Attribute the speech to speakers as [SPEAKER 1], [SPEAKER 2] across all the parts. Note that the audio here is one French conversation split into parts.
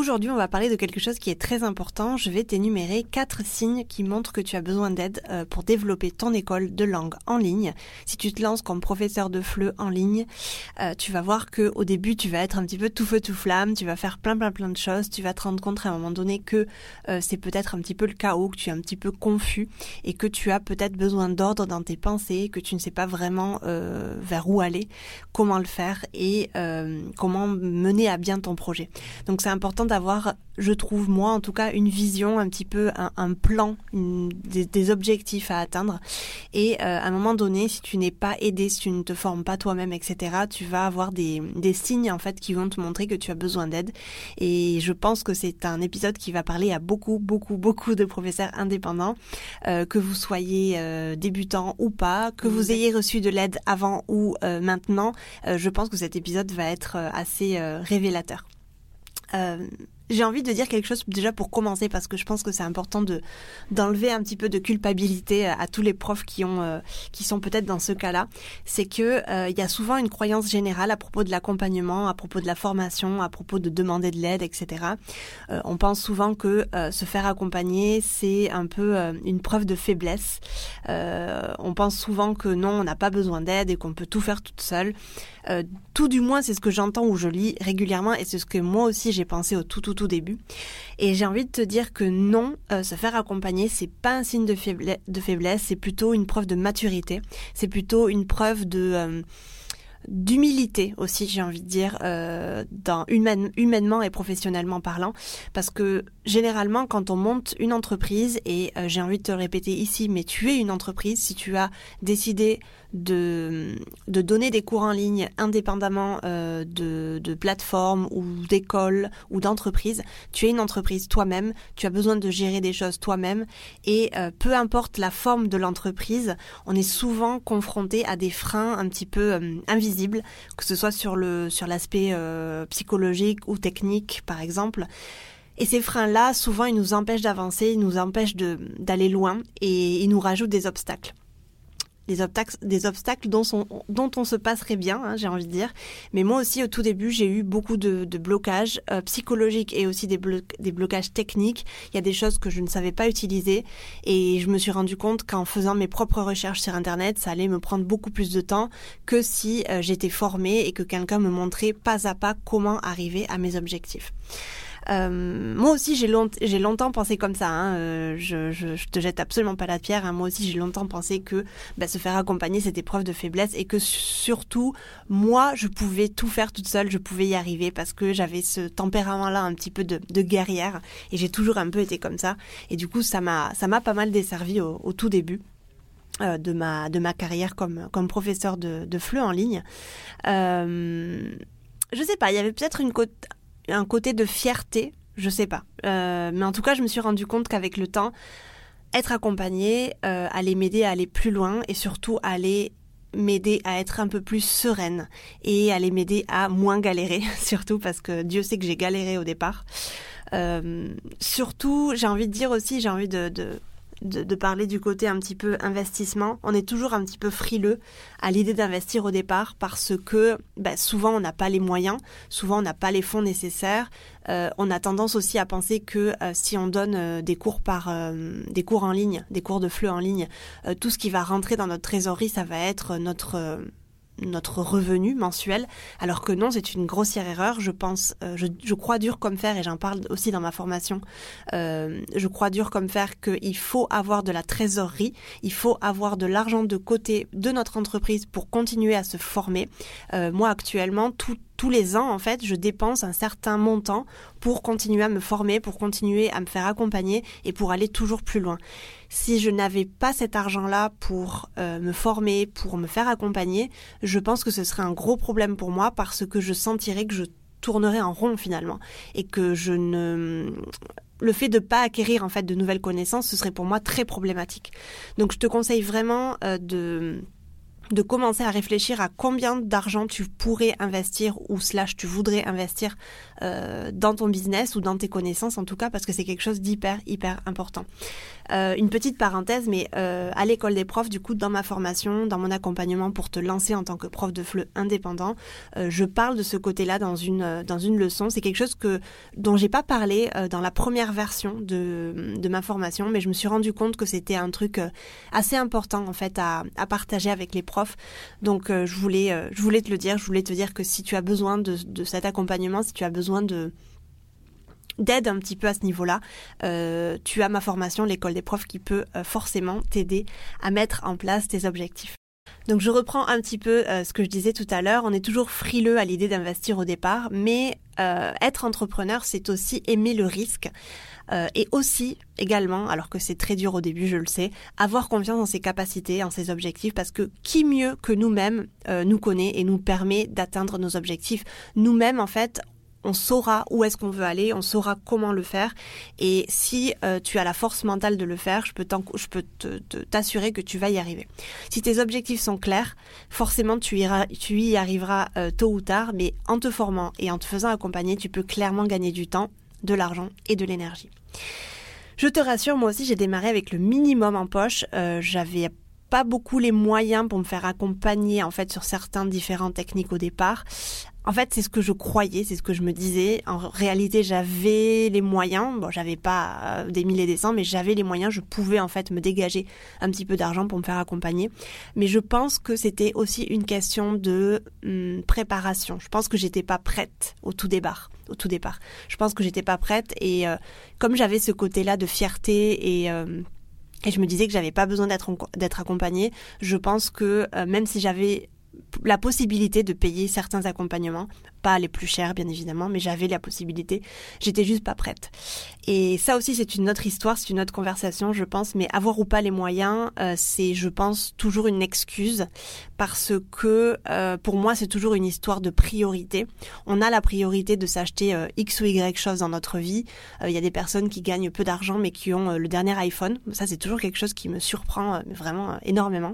[SPEAKER 1] Aujourd'hui, on va parler de quelque chose qui est très important. Je vais t'énumérer quatre signes qui montrent que tu as besoin d'aide euh, pour développer ton école de langue en ligne. Si tu te lances comme professeur de FLE en ligne, euh, tu vas voir que au début, tu vas être un petit peu tout feu tout flamme, tu vas faire plein plein plein de choses, tu vas te rendre compte à un moment donné que euh, c'est peut-être un petit peu le chaos, que tu es un petit peu confus et que tu as peut-être besoin d'ordre dans tes pensées, que tu ne sais pas vraiment vers où aller, comment le faire et comment mener à bien ton projet. Donc c'est important d'avoir, je trouve moi en tout cas, une vision, un petit peu un, plan, des, objectifs à atteindre. Et euh, à un moment donné, si tu n'es pas aidé, si tu ne te formes pas toi-même, etc., tu vas avoir des, signes en fait qui vont te montrer que tu as besoin d'aide. Et je pense que c'est un épisode qui va parler à beaucoup, beaucoup, beaucoup de professeurs indépendants, euh, que vous soyez euh, débutant ou pas, que vous ayez reçu de l'aide avant ou maintenant. je pense que cet épisode va être assez révélateur. Euh, j'ai envie de dire quelque chose déjà pour commencer parce que je pense que c'est important de d'enlever un petit peu de culpabilité à, tous les profs qui ont euh, qui sont peut-être dans ce cas-là. C'est que euh, il y a souvent une croyance générale à propos de l'accompagnement, à propos de la formation, à propos de demander de l'aide, etc. On pense souvent que se faire accompagner c'est un peu une preuve de faiblesse. on pense souvent que non, on n'a pas besoin d'aide et qu'on peut tout faire toute seule. Tout du moins, c'est ce que j'entends ou je lis régulièrement et c'est ce que moi aussi j'ai pensé au tout tout tout début. Et j'ai envie de te dire que non, euh, se faire accompagner, c'est pas un signe de, faiblesse, c'est plutôt une preuve de maturité, c'est plutôt une preuve de euh, d'humilité aussi, j'ai envie de dire, euh, dans humainement et professionnellement parlant, parce que généralement, quand on monte une entreprise, et j'ai envie de te répéter ici, mais tu es une entreprise, si tu as décidé de, de donner des cours en ligne indépendamment euh, de, de plateformes ou d'écoles ou d'entreprises. Tu es une entreprise toi-même, tu as besoin de gérer des choses toi-même et euh, peu importe la forme de l'entreprise, on est souvent confronté à des freins un petit peu euh, que ce soit sur le sur l'aspect psychologique ou technique par exemple. Et ces freins-là, souvent, ils nous empêchent d'avancer, ils nous empêchent d'aller loin et ils nous rajoutent des obstacles des obstacles, dont, on se passerait bien, hein, j'ai envie de dire. Mais moi aussi, au tout début, j'ai eu beaucoup de, blocages euh, psychologiques et aussi des, des blocages techniques. Il y a des choses que je ne savais pas utiliser et je me suis rendu compte qu'en faisant mes propres recherches sur Internet, ça allait me prendre beaucoup plus de temps que si euh, j'étais formée et que quelqu'un me montrait pas à pas comment arriver à mes objectifs. Euh, moi aussi, j'ai longtemps pensé comme ça. Hein. Euh, je, je, te jette absolument pas la pierre. Hein. Moi aussi, j'ai longtemps pensé que bah, se faire accompagner, c'était preuve de faiblesse et que surtout, moi, je pouvais tout faire toute seule. Je pouvais y arriver parce que j'avais ce tempérament-là un petit peu de, guerrière et j'ai toujours un peu été comme ça. Et du coup, ça m'a pas mal desservi au, tout début. Euh, de ma carrière comme professeur de de en ligne. Euh, je sais pas, il y avait peut-être une côte un côté de fierté, je sais pas. Euh, mais en tout cas, je me suis rendu compte qu'avec le temps, être accompagnée euh, allait m'aider à aller plus loin et surtout allait m'aider à être un peu plus sereine et allait m'aider à moins galérer, surtout parce que Dieu sait que j'ai galéré au départ. Euh, surtout, j'ai envie de dire aussi, j'ai envie de, parler du côté un petit peu investissement. On est toujours un petit peu frileux à l'idée d'investir au départ parce que bah, souvent on n'a pas les moyens, souvent on n'a pas les fonds nécessaires. Euh, on a tendance aussi à penser que euh, si on donne euh, des cours par des cours en ligne, des cours de fleu en ligne, tout ce qui va rentrer dans notre trésorerie, ça va être notre notre revenu mensuel, alors que non, c'est une grossière erreur. Je pense, euh, je, crois dur comme fer, et j'en parle aussi dans ma formation, euh, je crois dur comme fer qu'il faut avoir de la trésorerie, il faut avoir de l'argent de côté de notre entreprise pour continuer à se former. Euh, moi, actuellement, tout tous les ans, en fait, je dépense un certain montant pour continuer à me former, pour continuer à me faire accompagner et pour aller toujours plus loin. Si je n'avais pas cet argent-là pour euh, me former, pour me faire accompagner, je pense que ce serait un gros problème pour moi parce que je sentirais que je tournerais en rond finalement et que je ne le fait de pas acquérir en fait de nouvelles connaissances, ce serait pour moi très problématique. Donc je te conseille vraiment euh, de de commencer à réfléchir à combien d'argent tu pourrais investir ou slash tu voudrais investir euh, dans ton business ou dans tes connaissances en tout cas parce que c'est quelque chose d'hyper hyper important. Euh, une petite parenthèse, mais euh, à l'école des profs, du coup, dans ma formation, dans mon accompagnement pour te lancer en tant que prof de FLE indépendant, je parle de ce côté-là dans une dans une leçon. C'est quelque chose que dont j'ai pas parlé dans la première version de de ma formation, mais je me suis rendu compte que c'était un truc assez important en fait à, à partager avec les profs. Donc je voulais je voulais te le dire. Je voulais te dire que si tu as besoin de, cet accompagnement, si tu as besoin de d'aide un petit peu à ce niveau-là, euh, tu as ma formation, l'école des profs, qui peut euh, forcément t'aider à mettre en place tes objectifs. Donc je reprends un petit peu euh, ce que je disais tout à l'heure. On est toujours frileux à l'idée d'investir au départ, mais être entrepreneur, c'est aussi aimer le risque. Et aussi, également, alors que c'est très dur au début, je le sais, avoir confiance en ses capacités, en ses objectifs, parce que qui mieux que nous-mêmes nous connaît et nous permet d'atteindre nos objectifs? Nous-mêmes, en fait, on saura où est-ce qu'on veut aller, on saura comment le faire. Et si euh, tu as la force mentale de le faire, je peux, t'assurer que tu vas y arriver. Si tes objectifs sont clairs, forcément tu, y arriveras euh, tôt ou tard, mais en te formant et en te faisant accompagner, tu peux clairement gagner du temps, de l'argent et de l'énergie. Je te rassure, moi aussi j'ai démarré avec le minimum en poche. Euh, j'avais pas beaucoup les moyens pour me faire accompagner en fait sur certaines différentes techniques au départ. En fait, c'est ce que je croyais, c'est ce que je me disais. En réalité, j'avais les moyens. Bon, j'avais pas euh, des milliers des cents, mais j'avais les moyens. Je pouvais en fait me dégager un petit peu d'argent pour me faire accompagner. Mais je pense que c'était aussi une question de hum, préparation. Je pense que j'étais pas prête au tout départ. Au tout départ, je pense que j'étais pas prête et euh, comme j'avais ce côté-là de fierté et euh, et je me disais que j'avais pas besoin d'être accompagnée. Je pense que même si j'avais la possibilité de payer certains accompagnements, pas les plus chers bien évidemment, mais j'avais la possibilité, j'étais juste pas prête. Et ça aussi c'est une autre histoire, c'est une autre conversation je pense, mais avoir ou pas les moyens, euh, c'est je pense toujours une excuse parce que euh, pour moi c'est toujours une histoire de priorité. On a la priorité de s'acheter euh, X ou Y chose dans notre vie. Il y a des personnes qui gagnent peu d'argent mais qui ont le dernier iPhone. Ça c'est toujours quelque chose qui me surprend vraiment énormément.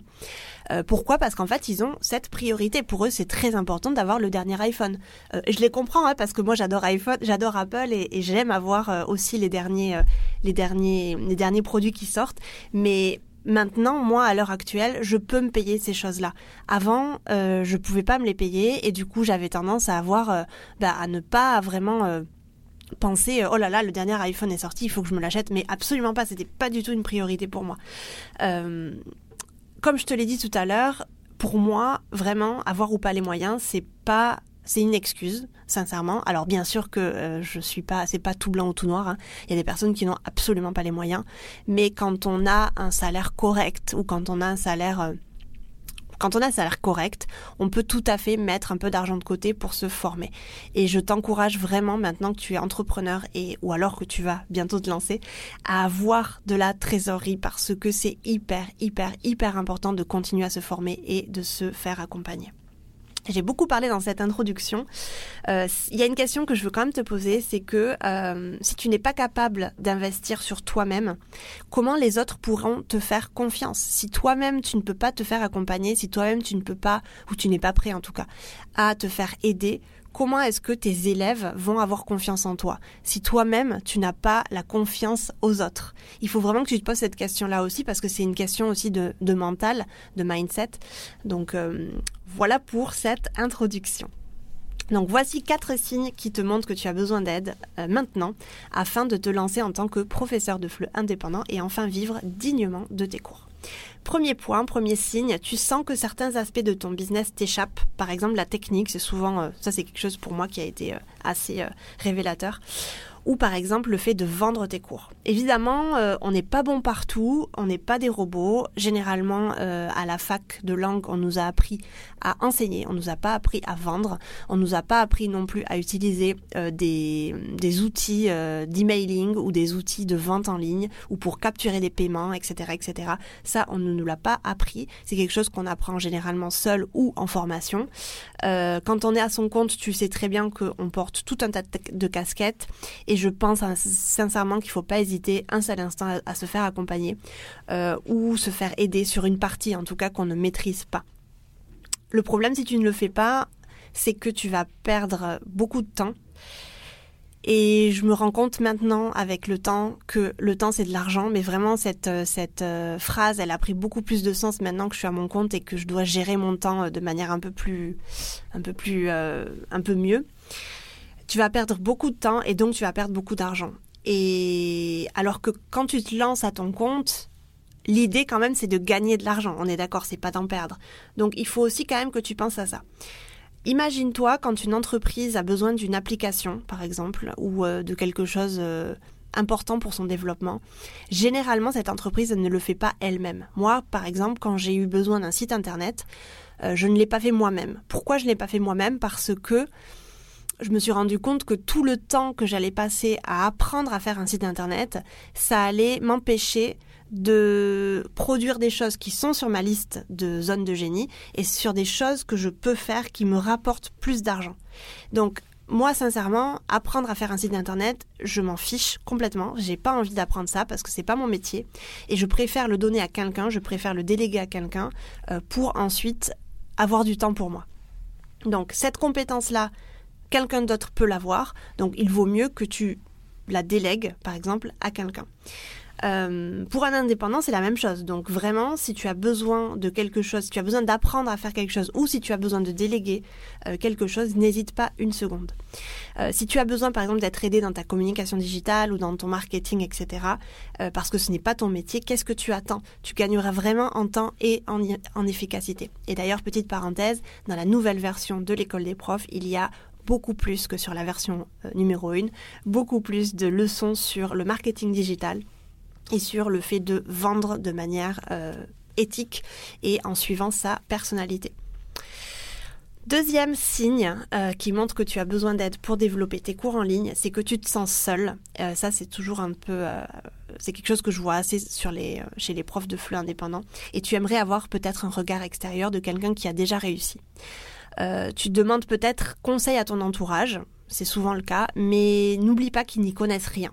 [SPEAKER 1] pourquoi? Parce qu'en fait ils ont cette priorité. Pour eux c'est très important d'avoir le dernier iPhone. Euh, je les comprends hein, parce que moi j'adore iPhone, j'adore Apple et, j'aime avoir euh, aussi les derniers, euh, les derniers, les derniers produits qui sortent. Mais maintenant, moi, à l'heure actuelle, je peux me payer ces choses-là. Avant, euh, je pouvais pas me les payer et du coup, j'avais tendance à avoir, bah, à ne pas vraiment penser oh là là le dernier iPhone est sorti il faut que je me l'achète mais absolument pas c'était pas du tout une priorité pour moi comme je te l'ai dit tout à l'heure pour moi vraiment avoir ou pas les moyens c'est pas c'est une excuse, sincèrement. Alors bien sûr que euh, je suis pas, c'est pas tout blanc ou tout noir. Hein. Il y a des personnes qui n'ont absolument pas les moyens. Mais quand on a un salaire correct ou quand on a un salaire euh, quand on a un salaire correct, on peut tout à fait mettre un peu d'argent de côté pour se former. Et je t'encourage vraiment maintenant que tu es entrepreneur et ou alors que tu vas bientôt te lancer à avoir de la trésorerie parce que c'est hyper hyper hyper important de continuer à se former et de se faire accompagner. J'ai beaucoup parlé dans cette introduction. Euh, il y a une question que je veux quand même te poser, c'est que euh, si tu n'es pas capable d'investir sur toi-même, comment les autres pourront te faire confiance? Si toi-même tu ne peux pas te faire accompagner, si toi-même tu ne peux pas, ou tu n'es pas prêt en tout cas, à te faire aider, comment est-ce que tes élèves vont avoir confiance en toi si toi-même tu n'as pas la confiance aux autres? Il faut vraiment que tu te poses cette question-là aussi parce que c'est une question aussi de, mental, de mindset. Donc euh, voilà pour cette introduction. Donc voici quatre signes qui te montrent que tu as besoin d'aide euh, maintenant afin de te lancer en tant que professeur de FLE indépendant et enfin vivre dignement de tes cours. Premier point, premier signe, tu sens que certains aspects de ton business t'échappent. Par exemple, la technique, c'est souvent, euh, ça c'est quelque chose pour moi qui a été euh, assez euh, révélateur ou par exemple le fait de vendre tes cours. Évidemment, euh, on n'est pas bon partout, on n'est pas des robots. Généralement, euh, à la fac de langue, on nous a appris à enseigner, on nous a pas appris à vendre, on nous a pas appris non plus à utiliser euh, des, des outils d'emailing ou des outils de vente en ligne ou pour capturer des paiements, etc., etc. Ça, on ne nous l'a pas appris. C'est quelque chose qu'on apprend généralement seul ou en formation. quand on est à son compte, tu sais très bien qu'on porte tout un tas de casquettes et et je pense sincèrement qu'il ne faut pas hésiter un seul instant à, se faire accompagner euh, ou se faire aider sur une partie, en tout cas, qu'on ne maîtrise pas. Le problème, si tu ne le fais pas, c'est que tu vas perdre beaucoup de temps. Et je me rends compte maintenant, avec le temps, que le temps c'est de l'argent, mais vraiment cette, euh, cette euh, phrase, elle a pris beaucoup plus de sens maintenant que je suis à mon compte et que je dois gérer mon temps de manière un peu plus, un peu plus, un peu mieux. Tu vas perdre beaucoup de temps et donc tu vas perdre beaucoup d'argent. Et alors que quand tu te lances à ton compte, l'idée quand même c'est de gagner de l'argent. On est d'accord, c'est pas d'en perdre. Donc il faut aussi quand même que tu penses à ça. Imagine-toi quand une entreprise a besoin d'une application, par exemple, ou euh, de quelque chose euh, important pour son développement. Généralement, cette entreprise ne le fait pas elle-même. Moi, par exemple, quand j'ai eu besoin d'un site internet, euh, je ne l'ai pas fait moi-même. Pourquoi je ne l'ai pas fait moi-même? Parce que je me suis rendu compte que tout le temps que j'allais passer à apprendre à faire un site internet, ça allait m'empêcher de produire des choses qui sont sur ma liste de zones de génie et sur des choses que je peux faire qui me rapportent plus d'argent. Donc moi, sincèrement, apprendre à faire un site internet, je m'en fiche complètement. J'ai pas envie d'apprendre ça parce que c'est pas mon métier. Et je préfère le donner à quelqu'un, je préfère le déléguer à quelqu'un euh, pour ensuite avoir du temps pour moi. Donc, cette compétence-là, quelqu'un d'autre peut l'avoir. Donc, il vaut mieux que tu la délègues, par exemple, à quelqu'un. Euh, pour un indépendant, c'est la même chose. Donc vraiment, si tu as besoin de quelque chose, si tu as besoin d'apprendre à faire quelque chose, ou si tu as besoin de déléguer euh, quelque chose, n'hésite pas une seconde. Euh, si tu as besoin, par exemple, d'être aidé dans ta communication digitale ou dans ton marketing, etc., parce que ce n'est pas ton métier, qu'est-ce que tu attends? Tu gagneras vraiment en temps et en, en efficacité. Et d'ailleurs, petite parenthèse, dans la nouvelle version de l'école des profs, il y a beaucoup plus que sur la version numéro 1, beaucoup plus de leçons sur le marketing digital, et sur le fait de vendre de manière euh, éthique et en suivant sa personnalité. Deuxième signe euh, qui montre que tu as besoin d'aide pour développer tes cours en ligne, c'est que tu te sens seul. Euh, ça, c'est toujours un peu, c'est quelque chose que je vois assez chez les profs de flux indépendants. Et tu aimerais avoir peut-être un regard extérieur de quelqu'un qui a déjà réussi. Tu demandes peut-être conseil à ton entourage, c'est souvent le cas, mais n'oublie pas qu'ils n'y connaissent rien.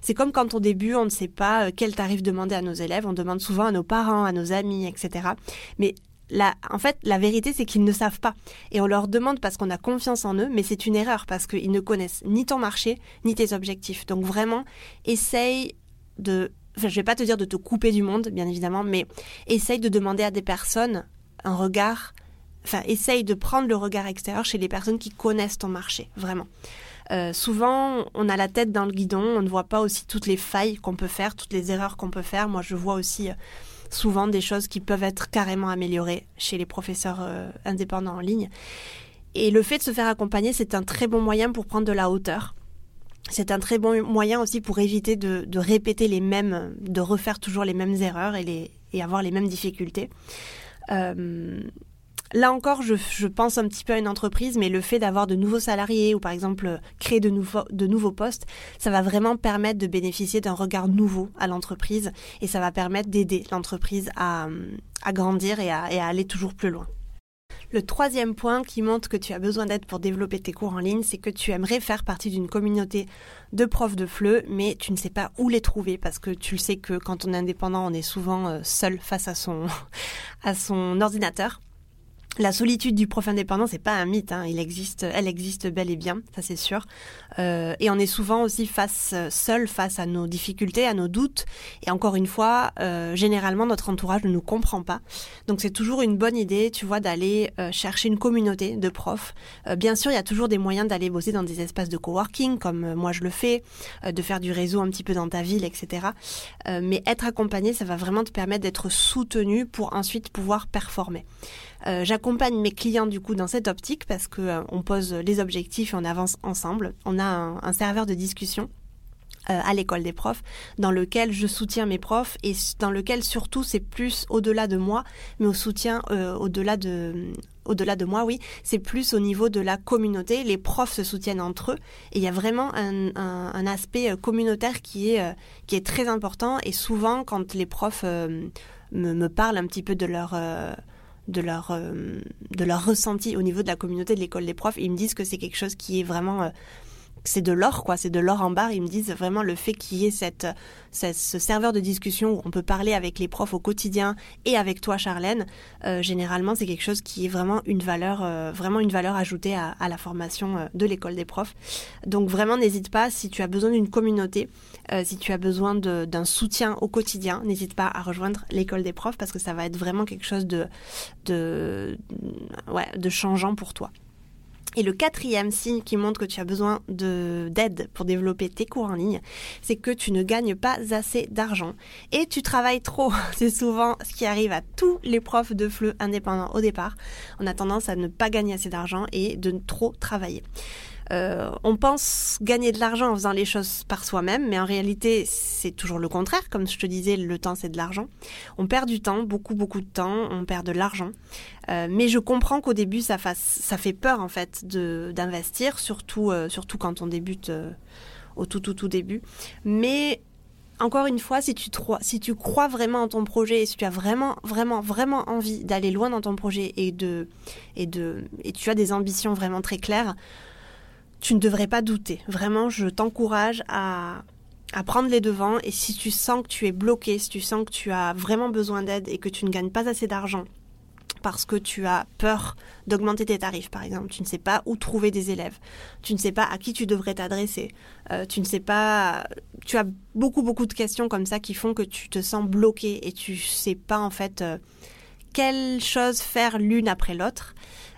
[SPEAKER 1] C'est comme quand au début, on ne sait pas euh, quel tarif demander à nos élèves, on demande souvent à nos parents, à nos amis, etc. Mais en fait, la vérité, c'est qu'ils ne savent pas. Et on leur demande parce qu'on a confiance en eux, mais c'est une erreur parce qu'ils ne connaissent ni ton marché, ni tes objectifs. Donc vraiment, essaye de... Enfin, je vais pas te dire de te couper du monde, bien évidemment, mais essaye de demander à des personnes un regard enfin, essaye de prendre le regard extérieur chez les personnes qui connaissent ton marché, vraiment. Euh, souvent, on a la tête dans le guidon, on ne voit pas aussi toutes les failles qu'on peut faire, toutes les erreurs qu'on peut faire. Moi, je vois aussi euh, souvent des choses qui peuvent être carrément améliorées chez les professeurs euh, indépendants en ligne. Et le fait de se faire accompagner, c'est un très bon moyen pour prendre de la hauteur. C'est un très bon moyen aussi pour éviter de, de, répéter les mêmes, de refaire toujours les mêmes erreurs et, les, et avoir les mêmes difficultés. Là encore, je, pense un petit peu à une entreprise, mais le fait d'avoir de nouveaux salariés ou par exemple créer de, nouveaux, de nouveaux postes, ça va vraiment permettre de bénéficier d'un regard nouveau à l'entreprise et ça va permettre d'aider l'entreprise à, grandir et à, aller toujours plus loin. Le troisième point qui montre que tu as besoin d'aide pour développer tes cours en ligne, c'est que tu aimerais faire partie d'une communauté de profs de FLE, mais tu ne sais pas où les trouver parce que tu le sais que quand on est indépendant, on est souvent euh, seul face à son, à son ordinateur. La solitude du prof indépendant, c'est pas un mythe, hein. il existe, elle existe bel et bien, ça c'est sûr. Euh, et on est souvent aussi face seul face à nos difficultés, à nos doutes. Et encore une fois, euh, généralement notre entourage ne nous comprend pas. Donc c'est toujours une bonne idée, tu vois, d'aller euh, chercher une communauté de profs. bien sûr, il y a toujours des moyens d'aller bosser dans des espaces de coworking, comme moi je le fais, de faire du réseau un petit peu dans ta ville, etc. mais être accompagné, ça va vraiment te permettre d'être soutenu pour ensuite pouvoir performer. Euh, j'accompagne mes clients du coup dans cette optique parce que euh, on pose les objectifs et on avance ensemble. On a un, serveur de discussion euh, à l'école des profs, dans lequel je soutiens mes profs et dans lequel surtout c'est plus au-delà de moi, mais au soutien au-delà de au-delà de moi, oui, c'est plus au niveau de la communauté. Les profs se soutiennent entre eux et il y a vraiment un, aspect communautaire qui est qui est très important et souvent quand les profs me, me, parlent un petit peu de leur de leur, euh, de leur ressenti au niveau de la communauté de l'école des profs. Ils me disent que c'est quelque chose qui est vraiment euh, c'est de l'or, quoi. C'est de l'or en barre. Ils me disent vraiment le fait qu'il y ait cette, ce serveur de discussion où on peut parler avec les profs au quotidien et avec toi, Charlène. Euh, généralement, c'est quelque chose qui est vraiment une valeur, euh, vraiment une valeur ajoutée à, la formation euh, de l'école des profs. Donc vraiment, n'hésite pas si tu as besoin d'une communauté, si tu as besoin d'un soutien au quotidien, n'hésite pas à rejoindre l'école des profs parce que ça va être vraiment quelque chose de, de, ouais, de changeant pour toi. Et le quatrième signe qui montre que tu as besoin d'aide pour développer tes cours en ligne, c'est que tu ne gagnes pas assez d'argent et tu travailles trop. C'est souvent ce qui arrive à tous les profs de FLE indépendants au départ. On a tendance à ne pas gagner assez d'argent et de trop travailler. Euh, on pense gagner de l'argent en faisant les choses par soi-même, mais en réalité, c'est toujours le contraire. Comme je te disais, le temps, c'est de l'argent. On perd du temps, beaucoup, beaucoup de temps, on perd de l'argent. Euh, mais je comprends qu'au début, ça, fait peur, en fait, d'investir, surtout, euh, surtout quand on débute au tout, tout, tout début. Mais encore une fois, si tu, si tu crois vraiment en ton projet et si tu as vraiment, vraiment, vraiment envie d'aller loin dans ton projet et de, et de, et tu as des ambitions vraiment très claires, tu ne devrais pas douter. Vraiment, je t'encourage à, à prendre les devants et si tu sens que tu es bloqué, si tu sens que tu as vraiment besoin d'aide et que tu ne gagnes pas assez d'argent parce que tu as peur d'augmenter tes tarifs, par exemple. Tu ne sais pas où trouver des élèves. Tu ne sais pas à qui tu devrais t'adresser. Euh, tu ne sais pas. Tu as beaucoup, beaucoup de questions comme ça qui font que tu te sens bloqué et tu sais pas, en fait, euh, quelle chose faire l'une après l'autre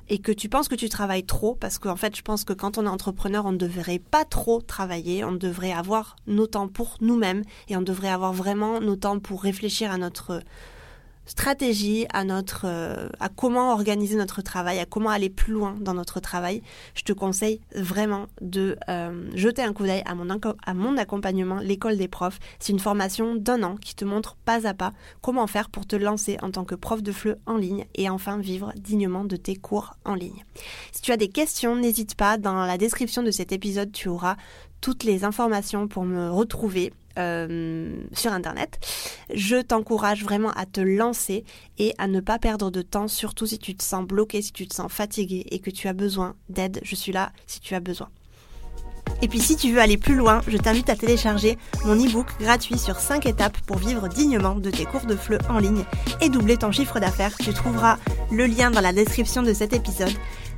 [SPEAKER 1] et que tu penses que tu travailles trop, parce qu'en fait, je pense que quand on est entrepreneur, on ne devrait pas trop travailler, on devrait avoir nos temps pour nous-mêmes et on devrait avoir vraiment nos temps pour réfléchir à notre stratégie, à notre, euh, à comment organiser notre travail, à comment aller plus loin dans notre travail, je te conseille vraiment de euh, jeter un coup d'œil à mon, à mon accompagnement, l'école des profs. C'est une formation d'un an qui te montre pas à pas comment faire pour te lancer en tant que prof de FLE en ligne et enfin vivre dignement de tes cours en ligne. Si tu as des questions, n'hésite pas. Dans la description de cet épisode, tu auras toutes les informations pour me retrouver euh, sur Internet. Je t'encourage vraiment à te lancer et à ne pas perdre de temps, surtout si tu te sens bloqué, si tu te sens fatigué et que tu as besoin d'aide. Je suis là si tu as besoin. Et puis si tu veux aller plus loin, je t'invite à télécharger mon e-book gratuit sur 5 étapes pour vivre dignement de tes cours de FLE en ligne et doubler ton chiffre d'affaires. Tu trouveras le lien dans la description de cet épisode.